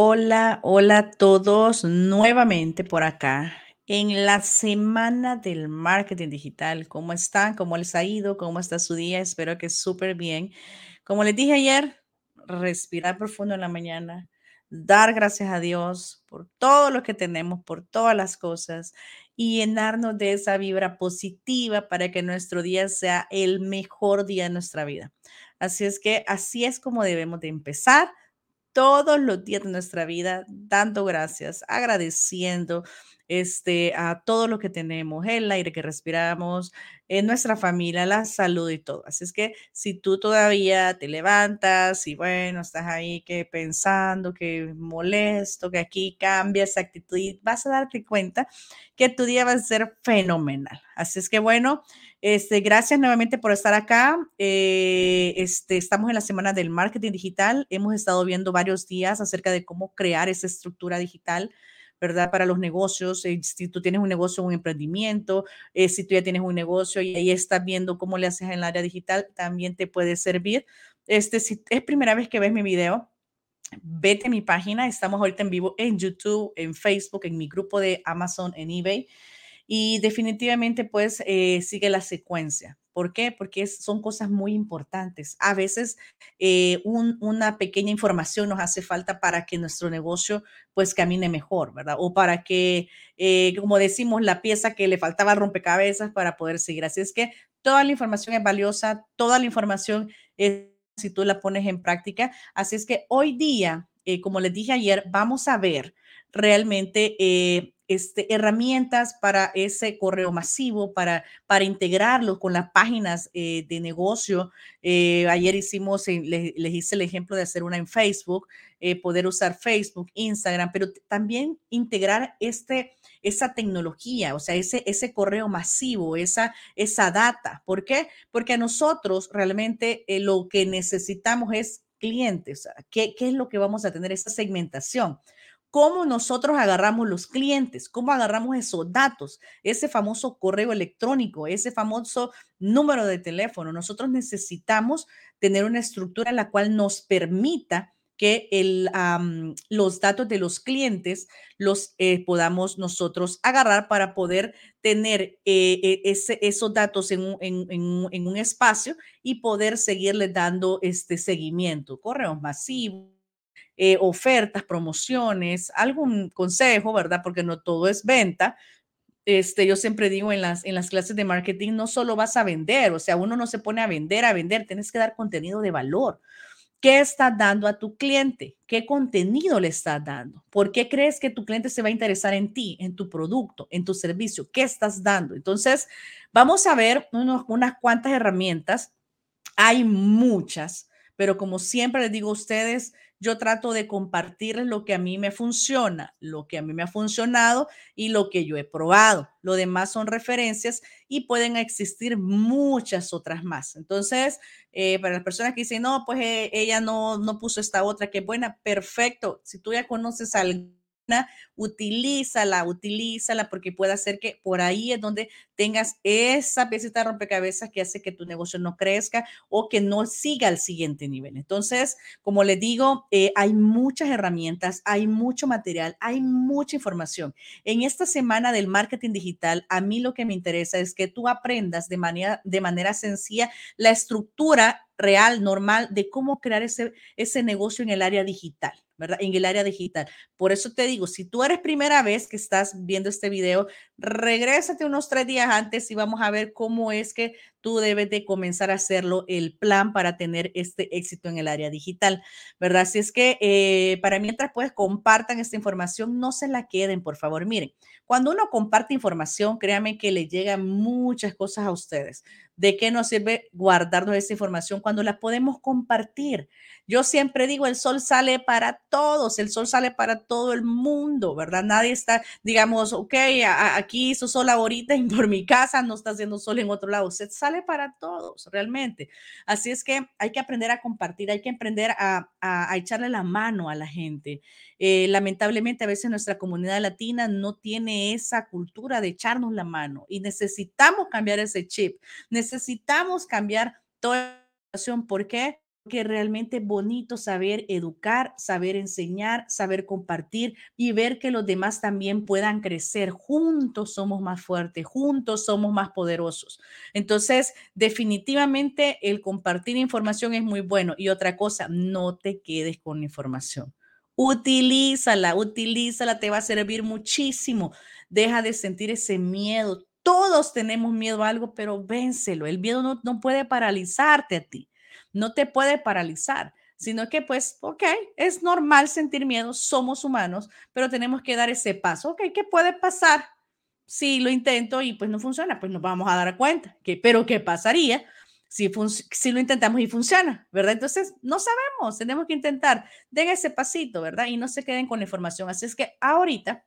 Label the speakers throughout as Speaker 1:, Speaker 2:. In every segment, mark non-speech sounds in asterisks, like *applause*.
Speaker 1: Hola, hola a todos nuevamente por acá en la semana del marketing digital. ¿Cómo están? ¿Cómo les ha ido? ¿Cómo está su día? Espero que súper bien. Como les dije ayer, respirar profundo en la mañana, dar gracias a Dios por todo lo que tenemos, por todas las cosas y llenarnos de esa vibra positiva para que nuestro día sea el mejor día de nuestra vida. Así es que así es como debemos de empezar todos los días de nuestra vida dando gracias, agradeciendo este, a todo lo que tenemos, el aire que respiramos, en nuestra familia, la salud y todo. Así es que si tú todavía te levantas y bueno, estás ahí que pensando, que molesto, que aquí cambia esa actitud, vas a darte cuenta que tu día va a ser fenomenal. Así es que bueno, este, gracias nuevamente por estar acá. Eh, este, estamos en la semana del marketing digital. Hemos estado viendo varios días acerca de cómo crear esa estructura digital. ¿Verdad? Para los negocios, eh, si tú tienes un negocio, un emprendimiento, eh, si tú ya tienes un negocio y ahí estás viendo cómo le haces en el área digital, también te puede servir. Este, si es primera vez que ves mi video, vete a mi página. Estamos ahorita en vivo en YouTube, en Facebook, en mi grupo de Amazon, en eBay. Y definitivamente, pues, eh, sigue la secuencia. ¿Por qué? Porque son cosas muy importantes. A veces eh, una pequeña información nos hace falta para que nuestro negocio pues camine mejor, ¿verdad? O para que, eh, como decimos, la pieza que le faltaba rompecabezas para poder seguir. Así es que toda la información es valiosa, toda la información es si tú la pones en práctica. Así es que hoy día, como les dije ayer, vamos a ver realmente este, herramientas para ese correo masivo, para, para integrarlo con las páginas eh, de negocio. Eh, ayer hicimos, les, hice el ejemplo de hacer una en Facebook, eh, poder usar Facebook, Instagram, pero también integrar este, esa tecnología, o sea, ese, ese correo masivo, esa, esa data. ¿Por qué? Porque a nosotros realmente lo que necesitamos es clientes. ¿Qué, ¿Qué es lo que vamos a tener? Esa segmentación cómo nosotros agarramos los clientes, cómo agarramos esos datos, ese famoso correo electrónico, ese famoso número de teléfono. Nosotros necesitamos tener una estructura en la cual nos permita que los datos de los clientes los eh, podamos nosotros agarrar para poder tener eh, e, esos datos en un, en un, espacio y poder seguirle dando este seguimiento, correos masivos eh, ofertas, promociones, algún consejo, ¿verdad? Porque no todo es venta. Este, yo siempre digo en las, en las clases de marketing, no solo vas a vender, o sea, uno no se pone a vender, a vender, tienes que dar contenido de valor. ¿Qué estás dando a tu cliente? ¿Qué contenido le estás dando? ¿Por qué crees que tu cliente se va a interesar en ti, en tu producto, en tu servicio? ¿Qué estás dando? Entonces, vamos a ver unas cuantas herramientas. Hay muchas, pero como siempre les digo a ustedes, yo trato de compartirles lo que a mí me funciona, lo que a mí me ha funcionado y lo que yo he probado. Lo demás son referencias y pueden existir muchas otras más. Entonces, eh, para las personas que dicen, no, pues eh, ella no, no puso esta otra, que buena, perfecto. Si tú ya conoces al utilízala, utilízala porque puede hacer que por ahí es donde tengas esa piecita de rompecabezas que hace que tu negocio no crezca o que no siga al siguiente nivel. Entonces, como les digo, eh, hay muchas herramientas, hay mucho material, hay mucha información. En esta semana del marketing digital, a mí lo que me interesa es que tú aprendas de manera, sencilla la estructura real, normal, de cómo crear ese negocio en el área digital. ¿Verdad? En el área digital. Por eso te digo, si tú eres primera vez que estás viendo este video, regrésate unos tres días antes y vamos a ver cómo es que tú debes de comenzar a hacerlo, el plan para tener este éxito en el área digital, ¿verdad? Así es que eh, para mientras pues compartan esta información, no se la queden, por favor. Miren, cuando uno comparte información, créanme que le llegan muchas cosas a ustedes. ¿De qué nos sirve guardarnos esa información cuando la podemos compartir? Yo siempre digo, el sol sale para todos, el sol sale para todo el mundo, ¿verdad? Nadie está, digamos, ok, aquí hizo sol ahorita y *laughs* por mi casa no está haciendo sol en otro lado. Se para todos, realmente. Así es que hay que aprender a compartir, hay que aprender a, echarle la mano a la gente. Eh, lamentablemente, a veces nuestra comunidad latina no tiene esa cultura de echarnos la mano y necesitamos cambiar ese chip, necesitamos cambiar toda la situación. ¿Por qué? Que realmente es bonito saber educar, saber enseñar, saber compartir y ver que los demás también puedan crecer. Juntos somos más fuertes, juntos somos más poderosos. Entonces, definitivamente el compartir información es muy bueno. Y otra cosa, no te quedes con información. Utilízala, utilízala, te va a servir muchísimo. Deja de sentir ese miedo. Todos tenemos miedo a algo, pero vénselo. El miedo no, no puede paralizarte a ti no te puede paralizar, sino que pues, ok, es normal sentir miedo, somos humanos, pero tenemos que dar ese paso. Ok, ¿qué puede pasar si lo intento y pues no funciona? Pues nos vamos a dar cuenta. Que, pero ¿qué pasaría si, si lo intentamos y funciona? ¿Verdad? Entonces, no sabemos, tenemos que intentar. Den ese pasito, ¿verdad? Y no se queden con la información. Así es que ahorita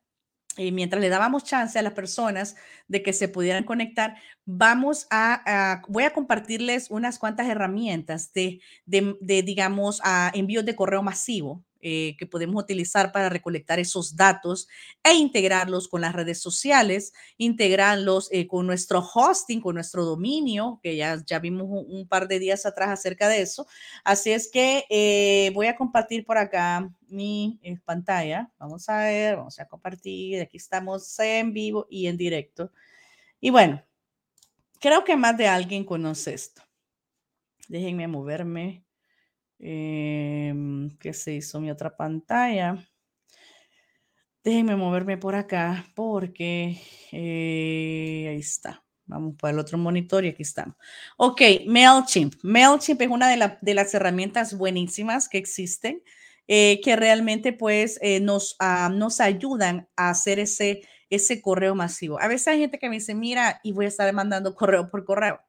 Speaker 1: mientras le dábamos chance a las personas de que se pudieran conectar, vamos a, voy a compartirles unas cuantas herramientas de, de, digamos, a envíos de correo masivo eh, que podemos utilizar para recolectar esos datos e integrarlos con las redes sociales, integrarlos eh, con nuestro hosting, con nuestro dominio, que ya, ya vimos un, par de días atrás acerca de eso. Así es que eh, voy a compartir por acá mi pantalla. Vamos a ver, vamos a compartir. Aquí estamos en vivo y en directo. Y bueno, creo que más de alguien conoce esto. Déjenme moverme eh, ¿Qué se hizo mi otra pantalla? Déjenme moverme por acá porque eh, ahí está. Vamos para el otro monitor y aquí estamos. Ok, MailChimp. MailChimp es una de, las herramientas buenísimas que existen eh, que realmente pues eh, nos, ah, nos ayudan a hacer ese, ese correo masivo. A veces hay gente que me dice, mira, y voy a estar mandando correo por correo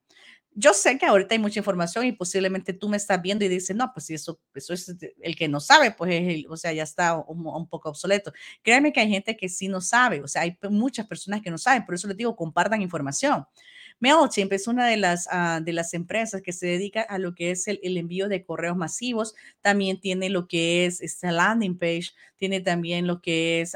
Speaker 1: yo sé que ahorita hay mucha información y posiblemente tú me estás viendo y dices, no, pues eso, eso es el que no sabe, pues, o sea, ya está un, poco obsoleto. Créeme que hay gente que sí no sabe, o sea, hay muchas personas que no saben, por eso les digo, compartan información. MailChimp es una de las, ah, de las empresas que se dedica a lo que es el, envío de correos masivos. También tiene lo que es esta landing page, tiene también lo que es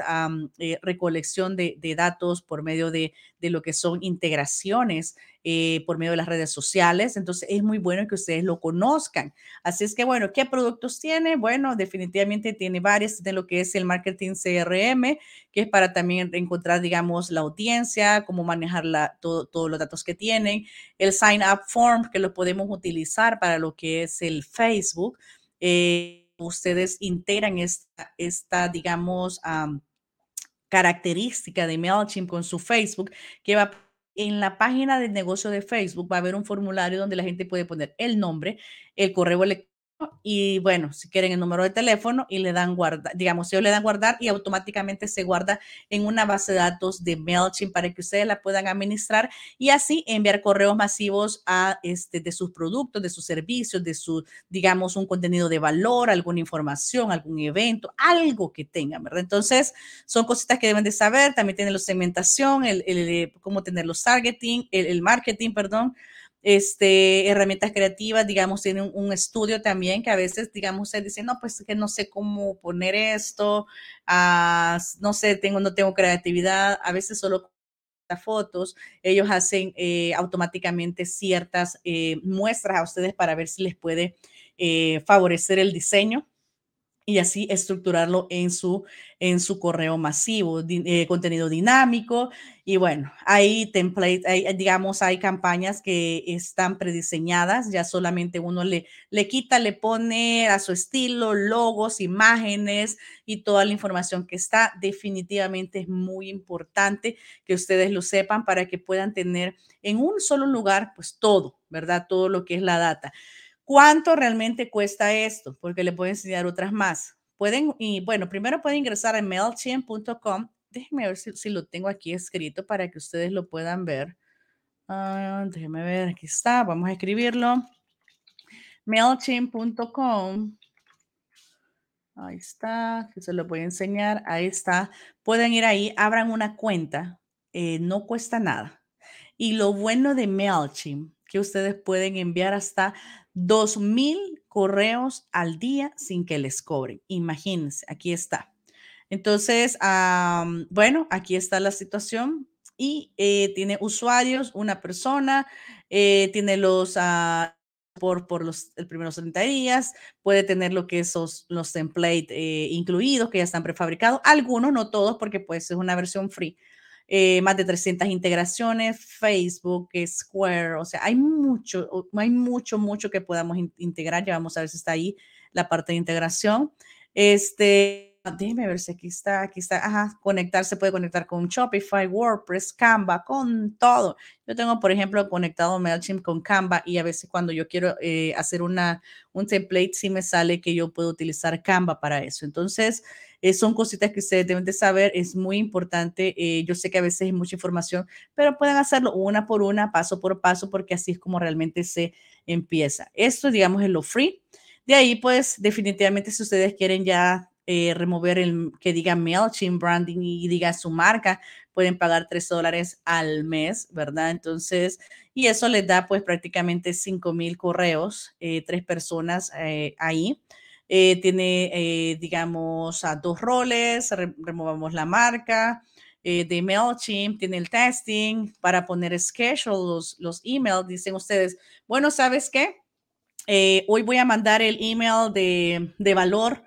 Speaker 1: eh, recolección de, datos por medio de, de lo que son integraciones eh, por medio de las redes sociales. Entonces es muy bueno que ustedes lo conozcan. Así es que, bueno, ¿qué productos tiene? Bueno, definitivamente tiene varios de lo que es el marketing CRM, que es para también encontrar, digamos, la audiencia, cómo manejar todos los datos que tienen. El sign up form, que lo podemos utilizar para lo que es el Facebook. Eh, ustedes integran esta, digamos, característica de MailChimp con su Facebook, que va en la página del negocio de Facebook va a haber un formulario donde la gente puede poner el nombre, el correo electrónico y bueno, si quieren el número de teléfono y le dan guardar, digamos, ellos le dan guardar y automáticamente se guarda en una base de datos de MailChimp para que ustedes la puedan administrar y así enviar correos masivos a este de sus productos, de sus servicios, de su, digamos, un contenido de valor, alguna información, algún evento, algo que tengan, ¿verdad? Entonces, son cositas que deben de saber. También tienen la segmentación, el, el, cómo tener los targeting, el, el marketing, perdón este, herramientas creativas, digamos, tienen un, estudio también que a veces, digamos, se dice, no, pues que no sé cómo poner esto, ah, no sé, tengo, no tengo creatividad, a veces solo fotos, ellos hacen eh, automáticamente ciertas eh, muestras a ustedes para ver si les puede eh, favorecer el diseño y así estructurarlo en su, en su correo masivo, eh, contenido dinámico. Y bueno, hay templates, hay, digamos, hay campañas que están prediseñadas, ya solamente uno le, le quita, le pone a su estilo logos, imágenes y toda la información que está. Definitivamente es muy importante que ustedes lo sepan para que puedan tener en un solo lugar, pues todo, ¿verdad? Todo lo que es la data. ¿Cuánto realmente cuesta esto? Porque le puedo enseñar otras más. Pueden, y bueno, primero pueden ingresar a mailchimp.com. Déjenme ver si, lo tengo aquí escrito para que ustedes lo puedan ver. Uh, déjenme ver, aquí está. Vamos a escribirlo. mailchimp.com. Ahí está, que se lo voy a enseñar. Ahí está. Pueden ir ahí, abran una cuenta. Eh, no cuesta nada. Y lo bueno de MailChimp, que ustedes pueden enviar hasta 2,000 correos al día sin que les cobren. Imagínense, aquí está. Entonces, bueno, aquí está la situación y eh, tiene usuarios, una persona, eh, tiene los, ah, por, por los primeros 30 días, puede tener lo que esos los templates eh, incluidos que ya están prefabricados, algunos, no todos, porque pues es una versión free. Eh, más de 300 integraciones, Facebook, Square, o sea, hay mucho, hay mucho, mucho que podamos integrar. Ya vamos a ver si está ahí la parte de integración. Este, déjeme ver si aquí está, aquí está, ajá, conectar, se puede conectar con Shopify, WordPress, Canva, con todo. Yo tengo, por ejemplo, conectado MailChimp con Canva y a veces cuando yo quiero eh, hacer una, un template, sí me sale que yo puedo utilizar Canva para eso. Entonces, eh, son cositas que ustedes deben de saber, es muy importante. Eh, yo sé que a veces hay mucha información, pero pueden hacerlo una por una, paso por paso, porque así es como realmente se empieza. Esto, digamos, es lo free. De ahí, pues, definitivamente, si ustedes quieren ya eh, remover el que diga MailChimp branding y diga su marca, pueden pagar 3 dólares al mes, ¿verdad? Entonces, y eso les da pues prácticamente 5 mil correos, eh, tres personas eh, ahí. tiene, digamos, a dos roles, removamos la marca de MailChimp, tiene el testing para poner schedule, los, los emails, dicen ustedes, bueno, ¿sabes qué? hoy voy a mandar el email de, de valor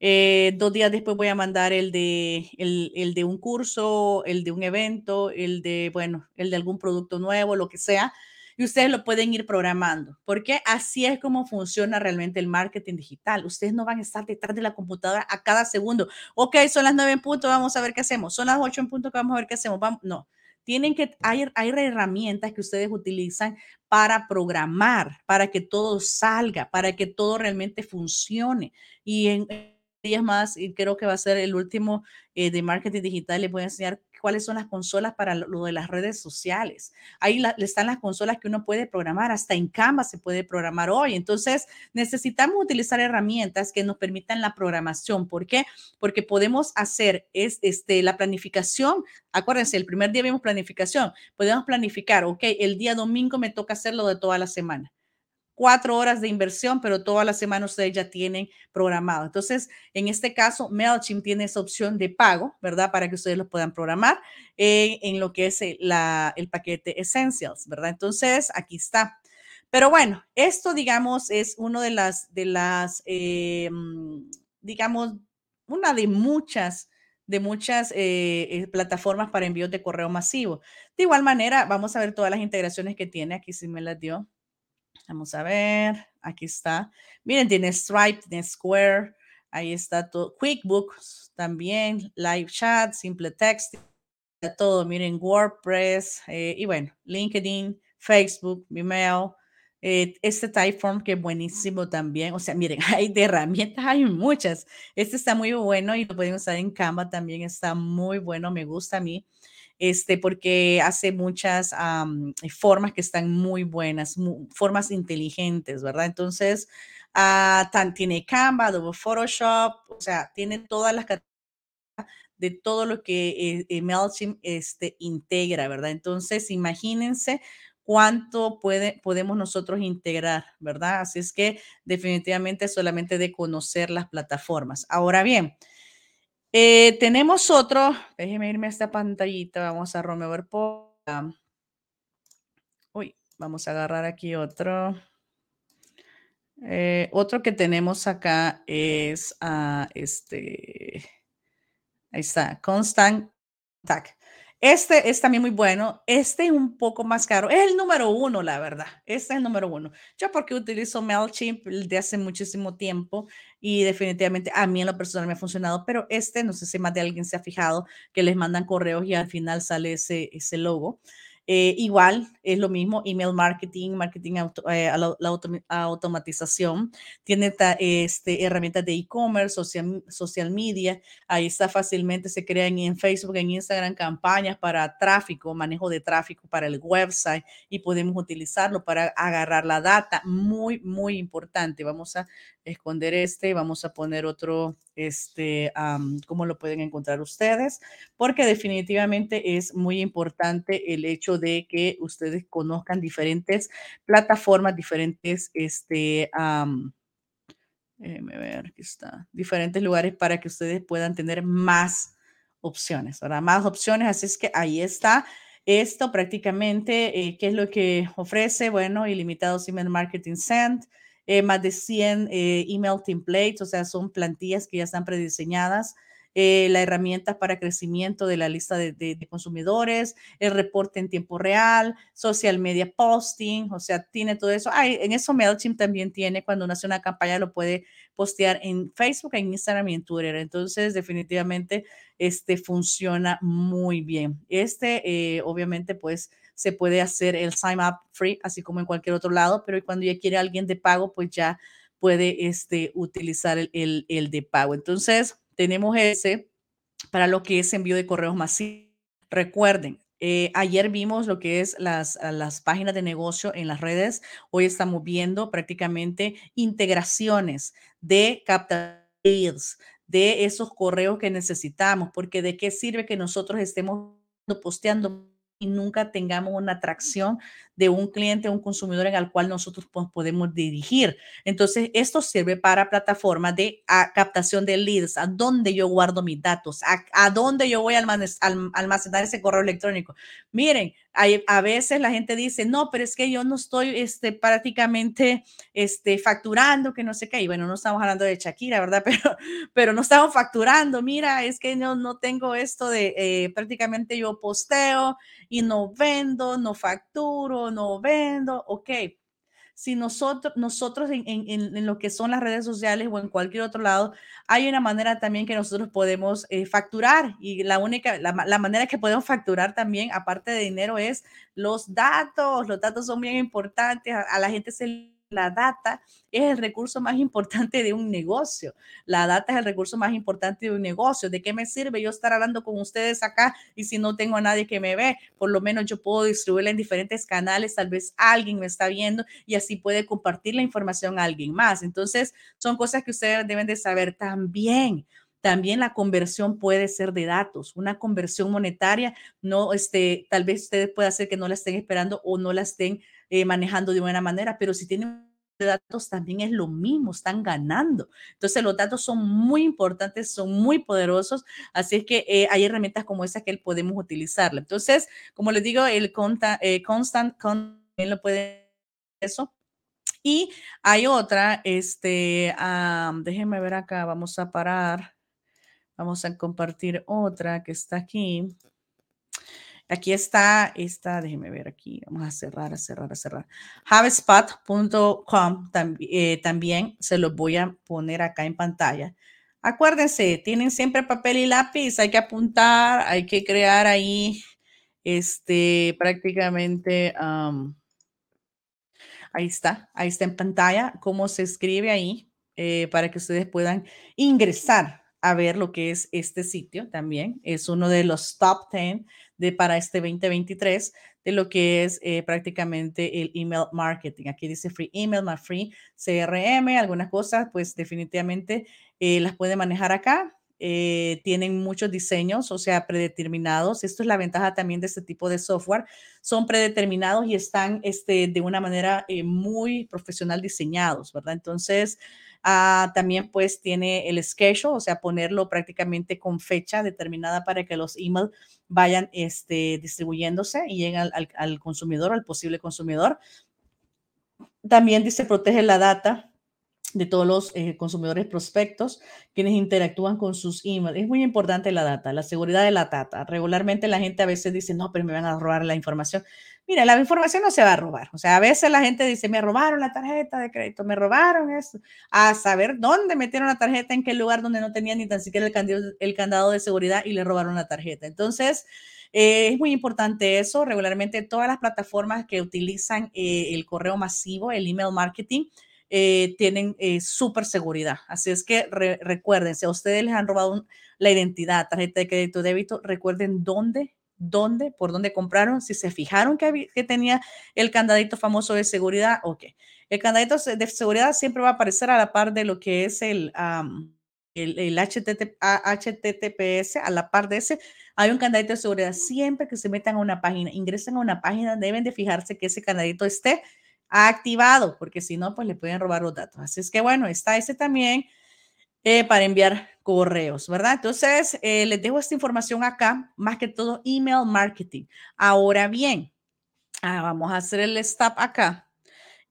Speaker 1: eh, dos días después voy a mandar el de, el, el, de un curso, el de un evento, el de, bueno, el de algún producto nuevo, lo que sea. Y ustedes lo pueden ir programando, porque así es como funciona realmente el marketing digital. Ustedes no van a estar detrás de la computadora a cada segundo. Ok, son las nueve en punto, vamos a ver qué hacemos. Son las ocho en punto, vamos a ver qué hacemos. Vamos, no, tienen que, hay, hay herramientas que ustedes utilizan para programar, para que todo salga, para que todo realmente funcione. Y en, días más y creo que va a ser el último eh, de marketing digital. Les voy a enseñar cuáles son las consolas para lo, de las redes sociales. Ahí están las consolas que uno puede programar, hasta en Canva se puede programar hoy. Entonces, necesitamos utilizar herramientas que nos permitan la programación. ¿Por qué? Porque podemos hacer es, este, la planificación. Acuérdense, el primer día vimos planificación. Podemos planificar, ok, el día domingo me toca hacerlo de toda la semana cuatro horas de inversión, pero toda la semana ustedes ya tienen programado. Entonces, en este caso, MailChimp tiene esa opción de pago, ¿verdad? Para que ustedes lo puedan programar eh, en lo que es el, la, el paquete Essentials, ¿verdad? Entonces, aquí está. Pero bueno, esto, digamos, es una de las, de las, eh, digamos, una de muchas de muchas eh, plataformas para envíos de correo masivo. De igual manera, vamos a ver todas las integraciones que tiene. Aquí sí me las dio. Vamos a ver, aquí está. Miren, tiene Stripe, tiene Square, ahí está todo. QuickBooks también, Live Chat, Simple Text, todo. Miren, WordPress eh, y bueno, LinkedIn, Facebook, Vimeo. Eh, este Typeform que es buenísimo también. O sea, miren, *laughs* hay de herramientas, hay muchas. Este está muy bueno y lo pueden usar en Canva también. Está muy bueno, me gusta a mí este, porque hace muchas formas que están muy buenas, formas inteligentes, ¿verdad? Entonces, ah, tiene Canva, Adobe Photoshop, o sea, tiene todas las categorías de todo lo que eh, eh, MailChimp este, integra, ¿verdad? Entonces, imagínense cuánto puede, podemos nosotros integrar, ¿verdad? Así es que definitivamente solamente de conocer las plataformas. Ahora bien, eh, tenemos otro, déjeme irme a esta pantallita, vamos a remover por... Uy, vamos a agarrar aquí otro. Eh, otro que tenemos acá es a este, ahí está, Constant Tag. Este es también muy bueno. Este es un poco más caro. Es el número uno, la verdad. Este es el número uno. Yo porque utilizo MailChimp de hace muchísimo tiempo y definitivamente a mí en lo personal me ha funcionado, pero este, no sé si más de alguien se ha fijado que les mandan correos y al final sale ese, ese logo. Eh, igual es lo mismo, email marketing, marketing, eh, la, automatización, tiene este, herramientas de e-commerce, social, social media, ahí está fácilmente, se crean en Facebook, en Instagram campañas para tráfico, manejo de tráfico para el website y podemos utilizarlo para agarrar la data, muy, muy importante. Vamos a esconder este, vamos a poner otro, este, cómo lo pueden encontrar ustedes, porque definitivamente es muy importante el hecho de que ustedes conozcan diferentes plataformas, diferentes, este, déjenme ver, aquí está, diferentes lugares para que ustedes puedan tener más opciones, ahora más opciones, así es que ahí está. Esto prácticamente, eh, ¿qué es lo que ofrece? Bueno, ilimitados email marketing send, eh, más de 100 eh, email templates, o sea, son plantillas que ya están prediseñadas eh, la herramienta para crecimiento de la lista de, consumidores, el reporte en tiempo real, social media posting, o sea, tiene todo eso. en eso MailChimp también tiene, cuando uno hace una campaña lo puede postear en Facebook, en Instagram y en Twitter. Entonces, definitivamente, este funciona muy bien. Este, eh, obviamente, pues se puede hacer el sign up free, así como en cualquier otro lado, pero cuando ya quiere alguien de pago, pues ya puede este, utilizar el, el de pago. Entonces, tenemos ese para lo que es envío de correos masivos. Recuerden, eh, ayer vimos lo que es las, las páginas de negocio en las redes. Hoy estamos viendo prácticamente integraciones de captadores de esos correos que necesitamos, porque de qué sirve que nosotros estemos posteando y nunca tengamos una atracción de un cliente, un consumidor en el cual nosotros podemos dirigir. Entonces, esto sirve para plataformas de captación de leads, a dónde yo guardo mis datos, a, dónde yo voy a almacenar ese correo electrónico. Miren, hay, a veces la gente dice, no, pero es que yo no estoy este, prácticamente este, facturando, que no sé qué. Y bueno, no estamos hablando de Shakira, ¿verdad? *laughs* Pero, pero no estamos facturando. Mira, es que no, no tengo esto de eh, prácticamente yo posteo y no vendo, no facturo, no vendo, ok. Si nosotros, nosotros en, lo que son las redes sociales o en cualquier otro lado, hay una manera también que nosotros podemos eh, facturar y la única, la, la, manera que podemos facturar también, aparte de dinero, es los datos. Los datos son bien importantes. A, a la gente se la data es el recurso más importante de un negocio. La data es el recurso más importante de un negocio. ¿De qué me sirve yo estar hablando con ustedes acá y si no tengo a nadie que me ve? Por lo menos yo puedo distribuirla en diferentes canales, tal vez alguien me está viendo y así puede compartir la información a alguien más. Entonces, son cosas que ustedes deben de saber también. También la conversión puede ser de datos, una conversión monetaria, no, este, tal vez ustedes pueda hacer que no la estén esperando o no la estén eh, manejando de buena manera, pero si tienen datos también es lo mismo, están ganando. Entonces los datos son muy importantes, son muy poderosos, así es que eh, hay herramientas como esa que podemos utilizarla. Entonces, como les digo, el eh, constant también lo puede eso. Y hay otra, este, déjenme ver acá, vamos a parar, vamos a compartir otra que está aquí. Aquí está esta, déjeme ver aquí, vamos a cerrar, a cerrar, a cerrar. Havespot.com eh, también se los voy a poner acá en pantalla. Acuérdense, tienen siempre papel y lápiz, hay que apuntar, hay que crear ahí, este, prácticamente, ahí está, ahí está en pantalla, cómo se escribe ahí, eh, para que ustedes puedan ingresar a ver lo que es este sitio también. Es uno de los top 10 de, para este 2023 de lo que es eh, prácticamente el email marketing. Aquí dice free email, más free CRM, algunas cosas, pues definitivamente eh, las puede manejar acá. Eh, tienen muchos diseños, o sea, predeterminados. Esto es la ventaja también de este tipo de software. Son predeterminados y están este, de una manera muy profesional diseñados, ¿verdad? Entonces, Ah, también pues tiene el schedule, o sea, ponerlo prácticamente con fecha determinada para que los emails vayan este, distribuyéndose y lleguen al, al, consumidor, al posible consumidor. También dice protege la data de todos los eh, consumidores prospectos quienes interactúan con sus emails. Es muy importante la data, la seguridad de la data. Regularmente la gente a veces dice, no, pero me van a robar la información. Mira, la información no se va a robar. O sea, a veces la gente dice, me robaron la tarjeta de crédito, me robaron eso. A saber dónde metieron la tarjeta, en qué lugar donde no tenían ni tan siquiera el candado, el candado de seguridad y le robaron la tarjeta. Entonces, eh, es muy importante eso. Regularmente todas las plataformas que utilizan eh, el correo masivo, el email marketing, eh, tienen eh, súper seguridad. Así es que recuerden, si a ustedes les han robado la identidad, tarjeta de crédito, débito, recuerden dónde, dónde, por dónde compraron, si se fijaron que, que tenía el candadito famoso de seguridad, ok. El candadito de seguridad siempre va a aparecer a la par de lo que es el, el, el HTTPS, a la par de ese, hay un candadito de seguridad. Siempre que se metan a una página, ingresen a una página, deben de fijarse que ese candadito esté activado, porque si no, pues le pueden robar los datos. Así es que bueno, está ese también eh, para enviar correos, ¿verdad? Entonces, eh, les dejo esta información acá, más que todo email marketing. Ahora bien, ah, vamos a hacer el stop acá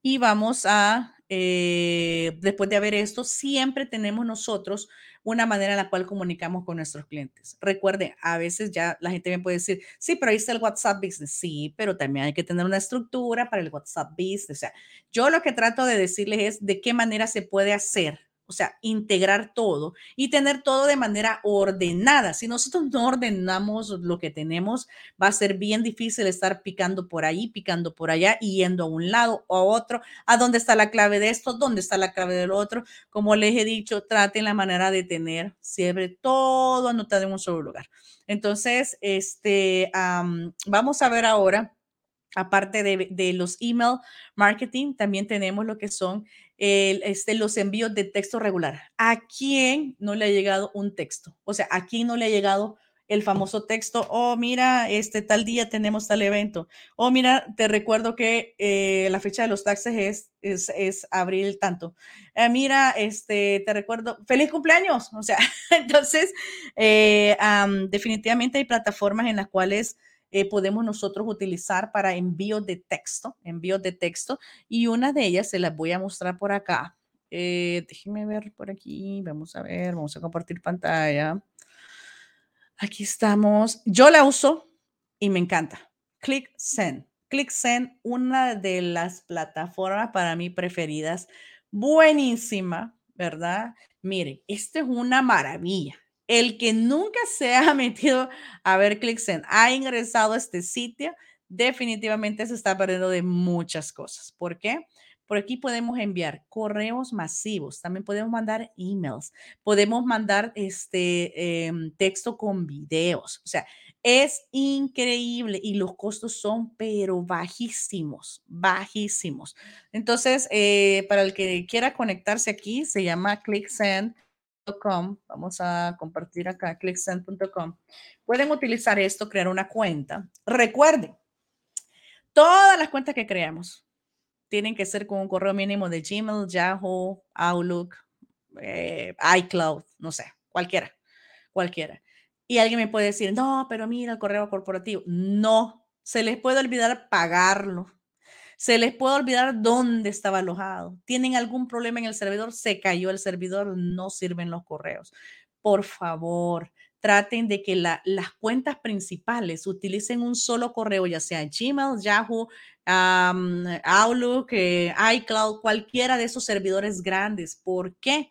Speaker 1: y vamos a, eh, después de haber esto, siempre tenemos nosotros una manera en la cual comunicamos con nuestros clientes. Recuerde, a veces ya la gente me puede decir, sí, pero ahí está el WhatsApp Business. Sí, pero también hay que tener una estructura para el WhatsApp Business. O sea, yo lo que trato de decirles es de qué manera se puede hacer o sea, integrar todo y tener todo de manera ordenada. Si nosotros no ordenamos lo que tenemos, va a ser bien difícil estar picando por ahí, picando por allá y yendo a un lado o a otro. ¿A dónde está la clave de esto? ¿Dónde está la clave del otro? Como les he dicho, traten la manera de tener siempre todo anotado en un solo lugar. Entonces, este, vamos a ver ahora aparte de, de, los email marketing, también tenemos lo que son este, los envíos de texto regular. ¿A quién no le ha llegado un texto? O sea, ¿a quién no le ha llegado el famoso texto? Oh, mira, este tal día tenemos tal evento. Oh, mira, te recuerdo que eh, la fecha de los taxes es, es, es abril tanto. Eh, mira, este, te recuerdo, feliz cumpleaños. O sea, *laughs* entonces, eh, definitivamente hay plataformas en las cuales eh, podemos nosotros utilizar para envíos de texto, envíos de texto, y una de ellas se las voy a mostrar por acá. Eh, déjenme ver por aquí, vamos a ver, vamos a compartir pantalla. Aquí estamos. Yo la uso y me encanta. Click Send. Click Send, una de las plataformas para mí preferidas. Buenísima, ¿verdad? Miren, esto es una maravilla el que nunca *laughs* se ha metido a ver ClickSend, ha ingresado a este sitio, definitivamente se está perdiendo de muchas cosas. ¿Por qué? Por aquí podemos enviar correos masivos, también podemos mandar emails, podemos mandar este em, texto con videos. O sea, es increíble y los costos son pero bajísimos, bajísimos. Entonces, eh, para el que quiera conectarse aquí, se llama ClickSend vamos a compartir acá, clicksend.com. Pueden utilizar esto, crear una cuenta. Recuerden, todas las cuentas que creamos tienen que ser con un correo mínimo de Gmail, Yahoo, Outlook, eh, iCloud, no sé, cualquiera, cualquiera. Y alguien me puede decir, no, pero mira el correo corporativo. No, se les puede olvidar pagarlo se les puede olvidar dónde estaba alojado. Tienen algún problema en el servidor, se cayó el servidor, no sirven los correos. Por favor, traten de que las cuentas principales utilicen un solo correo, ya sea Gmail, Yahoo, Outlook, eh, iCloud, cualquiera de esos servidores grandes. ¿Por qué?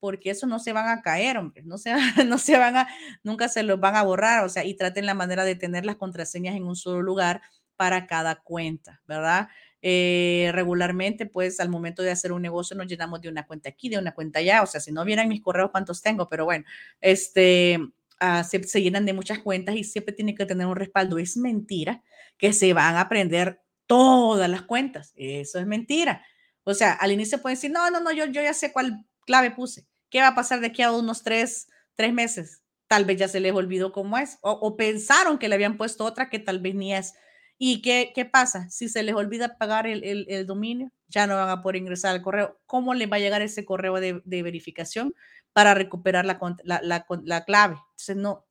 Speaker 1: Porque eso no se van a caer, hombre, no se, *laughs* no se van a, nunca se los van a borrar, o sea, y traten la manera de tener las contraseñas en un solo lugar para cada cuenta, ¿verdad? Eh, regularmente, pues al momento de hacer un negocio nos llenamos de una cuenta aquí, de una cuenta allá, o sea, si no vieran mis correos cuántos tengo, pero bueno, este, ah, se, llenan de muchas cuentas y siempre tiene que tener un respaldo. Es mentira que se van a aprender todas las cuentas, eso es mentira. O sea, al inicio pueden decir, no, no, no, yo, yo ya sé cuál clave puse. ¿Qué va a pasar de aquí a unos tres, tres meses? Tal vez ya se les olvidó cómo es, o, o pensaron que le habían puesto otra que tal vez ni es. ¿Y qué, qué pasa? Si se les olvida pagar el, el, dominio, ya no van a poder ingresar al correo. ¿Cómo les va a llegar ese correo de, de verificación para recuperar la, la, la, la, clave? Entonces, no,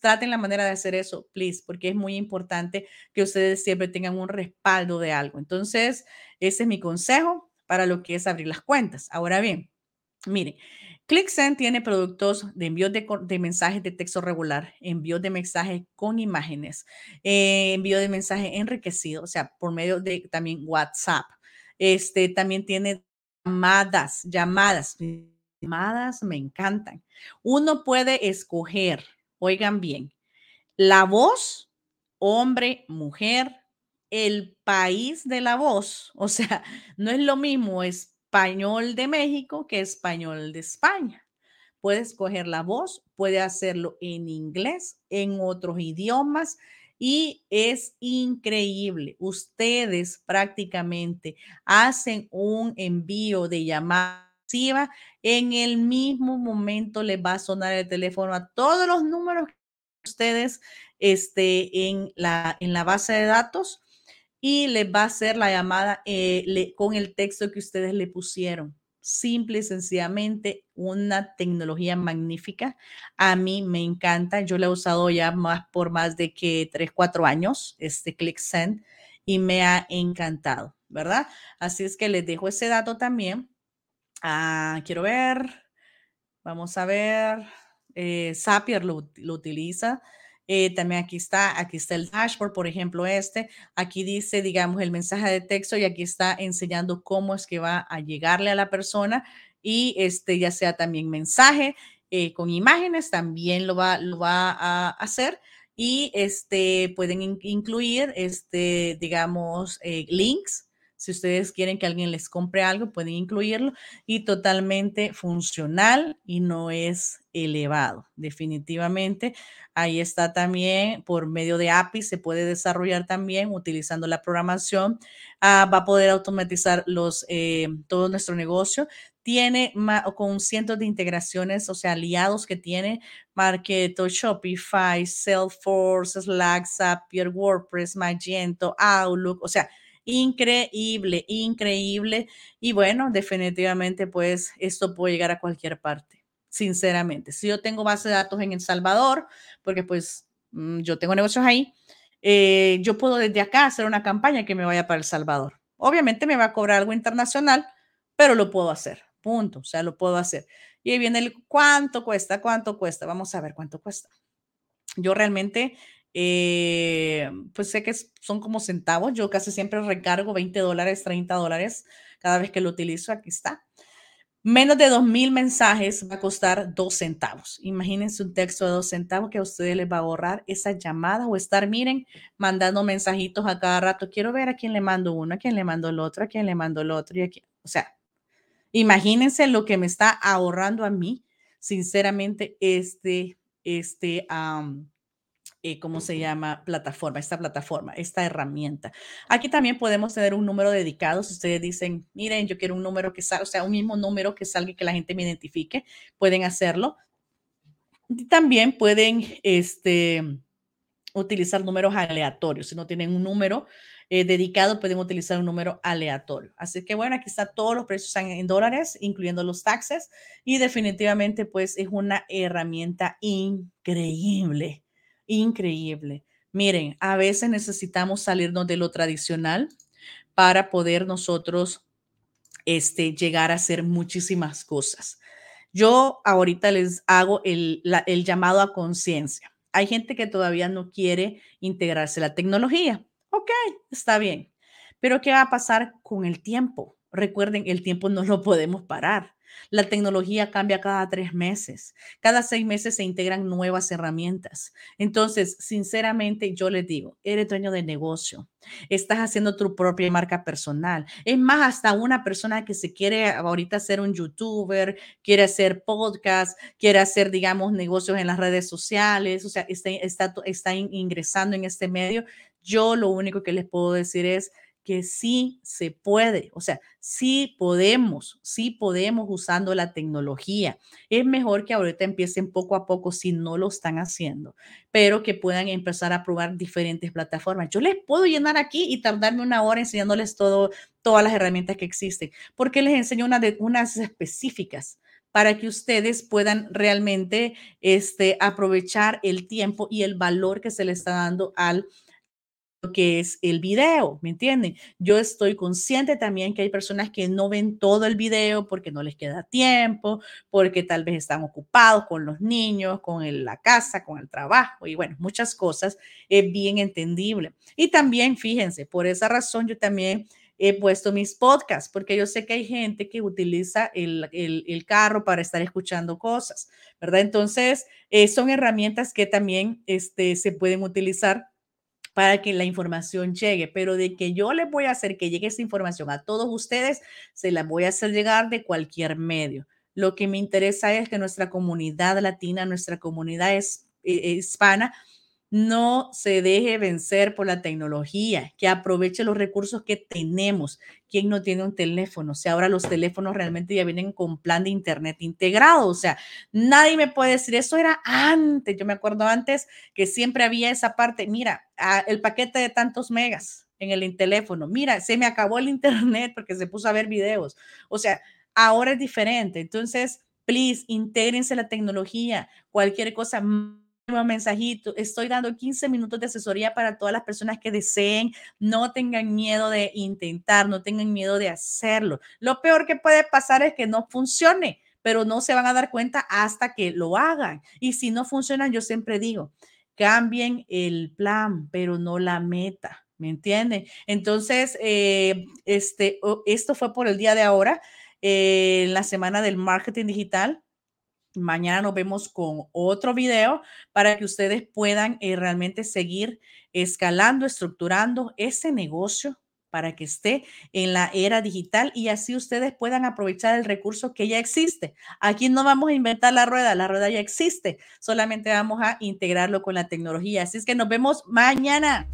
Speaker 1: traten la manera de hacer eso, please, porque es muy importante que ustedes siempre tengan un respaldo de algo. Entonces, ese es mi consejo para lo que es abrir las cuentas. Ahora bien, miren, ClickSend tiene productos de envío de, mensajes de texto regular, envío de mensajes con imágenes, eh, envío de mensaje enriquecido, o sea, por medio de también WhatsApp. Este también tiene llamadas, llamadas, llamadas me encantan. Uno puede escoger, oigan bien, la voz, hombre, mujer, el país de la voz, o sea, *laughs* no es lo mismo, es español de México que español de España. Puede escoger la voz, puede hacerlo en inglés, en otros idiomas y es increíble. Ustedes prácticamente hacen un envío de llamada en el mismo momento les va a sonar el teléfono a todos los números que ustedes este, en, la, en la base de datos y les va a hacer la llamada eh, con el texto que ustedes le pusieron. simple y sencillamente una tecnología magnífica. A mí me encanta. Yo la he usado ya más por más de que 3, 4 años, este ClickSend, y me ha encantado, ¿verdad? Así es que les dejo ese dato también. Ah, quiero ver. Vamos a ver. Eh, Zapier lo, lo utiliza. Eh, también aquí está, aquí está el dashboard, por ejemplo, este. Aquí dice, digamos, el mensaje de texto y aquí está enseñando cómo es que va a llegarle a la persona y este ya sea también mensaje eh, con imágenes, también lo va, lo va a hacer y este pueden incluir, este, digamos, eh, links si ustedes quieren que alguien les compre algo, pueden incluirlo y totalmente funcional y no es elevado. Definitivamente, ahí está también por medio de API, se puede desarrollar también utilizando la programación. Ah, va a poder automatizar los, eh, todo nuestro negocio. Tiene con cientos de integraciones, o sea, aliados que tiene Marketo, Shopify, Salesforce, Slack, Zapier, WordPress, Magento, Outlook, o sea, increíble, increíble. Y bueno, definitivamente pues esto puede llegar a cualquier parte, sinceramente. Si yo tengo base de datos en El Salvador, porque pues mm, yo tengo negocios ahí, eh, yo puedo desde acá hacer una campaña que me vaya para El Salvador. Obviamente me va a cobrar algo internacional, pero lo puedo hacer, punto, o sea, lo puedo hacer. Y ahí viene el cuánto cuesta, cuánto cuesta, vamos a ver cuánto cuesta. Yo realmente eh, pues sé que son como centavos. Yo casi siempre recargo 20 dólares, 30 dólares cada vez que lo utilizo. Aquí está. Menos de 2,000 mensajes va a costar 2 centavos. Imagínense un texto de 2 centavos que a ustedes les va a ahorrar esa llamada o estar, miren, mandando mensajitos a cada rato. Quiero ver a quién le mando uno, a quién le mando el otro, a quién le mando el otro. Y aquí. O sea, imagínense lo que me está ahorrando a mí, sinceramente, este, este, eh, ¿cómo se llama? Plataforma, esta plataforma, esta herramienta. Aquí también podemos tener un número dedicado. Si ustedes dicen, miren, yo quiero un número que salga, o sea, un mismo número que salga y que la gente me identifique, pueden hacerlo. Y también pueden este, utilizar números aleatorios. Si no tienen un número eh, dedicado, pueden utilizar un número aleatorio. Así que bueno, aquí está todos los precios en dólares, incluyendo los taxes. Y definitivamente, pues es una herramienta increíble increíble. Miren, a veces necesitamos salirnos de lo tradicional para poder nosotros este, llegar a hacer muchísimas cosas. Yo ahorita les hago el, el llamado a conciencia. Hay gente que todavía no quiere integrarse a la tecnología. Ok, está bien. Pero ¿qué va a pasar con el tiempo? Recuerden, el tiempo no lo podemos parar. La tecnología cambia cada tres meses. Cada seis meses se integran nuevas herramientas. Entonces, sinceramente, yo les digo, eres dueño de negocio. Estás haciendo tu propia marca personal. Es más, hasta una persona que se quiere ahorita ser un youtuber, quiere hacer podcast, quiere hacer, digamos, negocios en las redes sociales, o sea, está, está, está ingresando en este medio. Yo lo único que les puedo decir es, que sí se puede, o sea, sí podemos, sí podemos usando la tecnología. Es mejor que ahorita empiecen poco a poco si no lo están haciendo, pero que puedan empezar a probar diferentes plataformas. Yo les puedo llenar aquí y tardarme una hora enseñándoles todo, todas las herramientas que existen, porque les enseño una unas específicas para que ustedes puedan realmente este, aprovechar el tiempo y el valor que se le está dando al que es el video, ¿me entienden? Yo estoy consciente también que hay personas que no ven todo el video porque no les queda tiempo, porque tal vez están ocupados con los niños, con la casa, con el trabajo y bueno, muchas cosas es bien entendible. Y también, fíjense, por esa razón yo también he puesto mis podcasts, porque yo sé que hay gente que utiliza el, carro para estar escuchando cosas, ¿verdad? Entonces, eh, son herramientas que también este, se pueden utilizar para que la información llegue, pero de que yo les voy a hacer que llegue esa información a todos ustedes, se la voy a hacer llegar de cualquier medio. Lo que me interesa es que nuestra comunidad latina, nuestra comunidad es, eh, hispana, no se deje vencer por la tecnología, que aproveche los recursos que tenemos. ¿Quién no tiene un teléfono? O sea, ahora los teléfonos realmente ya vienen con plan de internet integrado. O sea, nadie me puede decir, eso era antes. Yo me acuerdo antes que siempre había esa parte, mira, ah, el paquete de tantos megas en el teléfono. Mira, se me acabó el internet porque se puso a ver videos. O sea, Ahora es diferente. Entonces, please, intégrense la tecnología. Cualquier cosa, mensajito. Estoy dando 15 minutos de asesoría para todas las personas que deseen. No tengan miedo de intentar, no tengan miedo de hacerlo. Lo peor que puede pasar es que no funcione, pero no se van a dar cuenta hasta que lo hagan. Y si no funcionan, yo siempre digo, cambien el plan, pero no la meta. ¿Me entienden? Entonces, eh, este, esto fue por el día de ahora en eh, la semana del marketing digital. Mañana nos vemos con otro video para que ustedes puedan eh, realmente seguir escalando, estructurando ese negocio para que esté en la era digital y así ustedes puedan aprovechar el recurso que ya existe. Aquí no vamos a inventar la rueda, la rueda ya existe, solamente vamos a integrarlo con la tecnología. Así es que nos vemos mañana.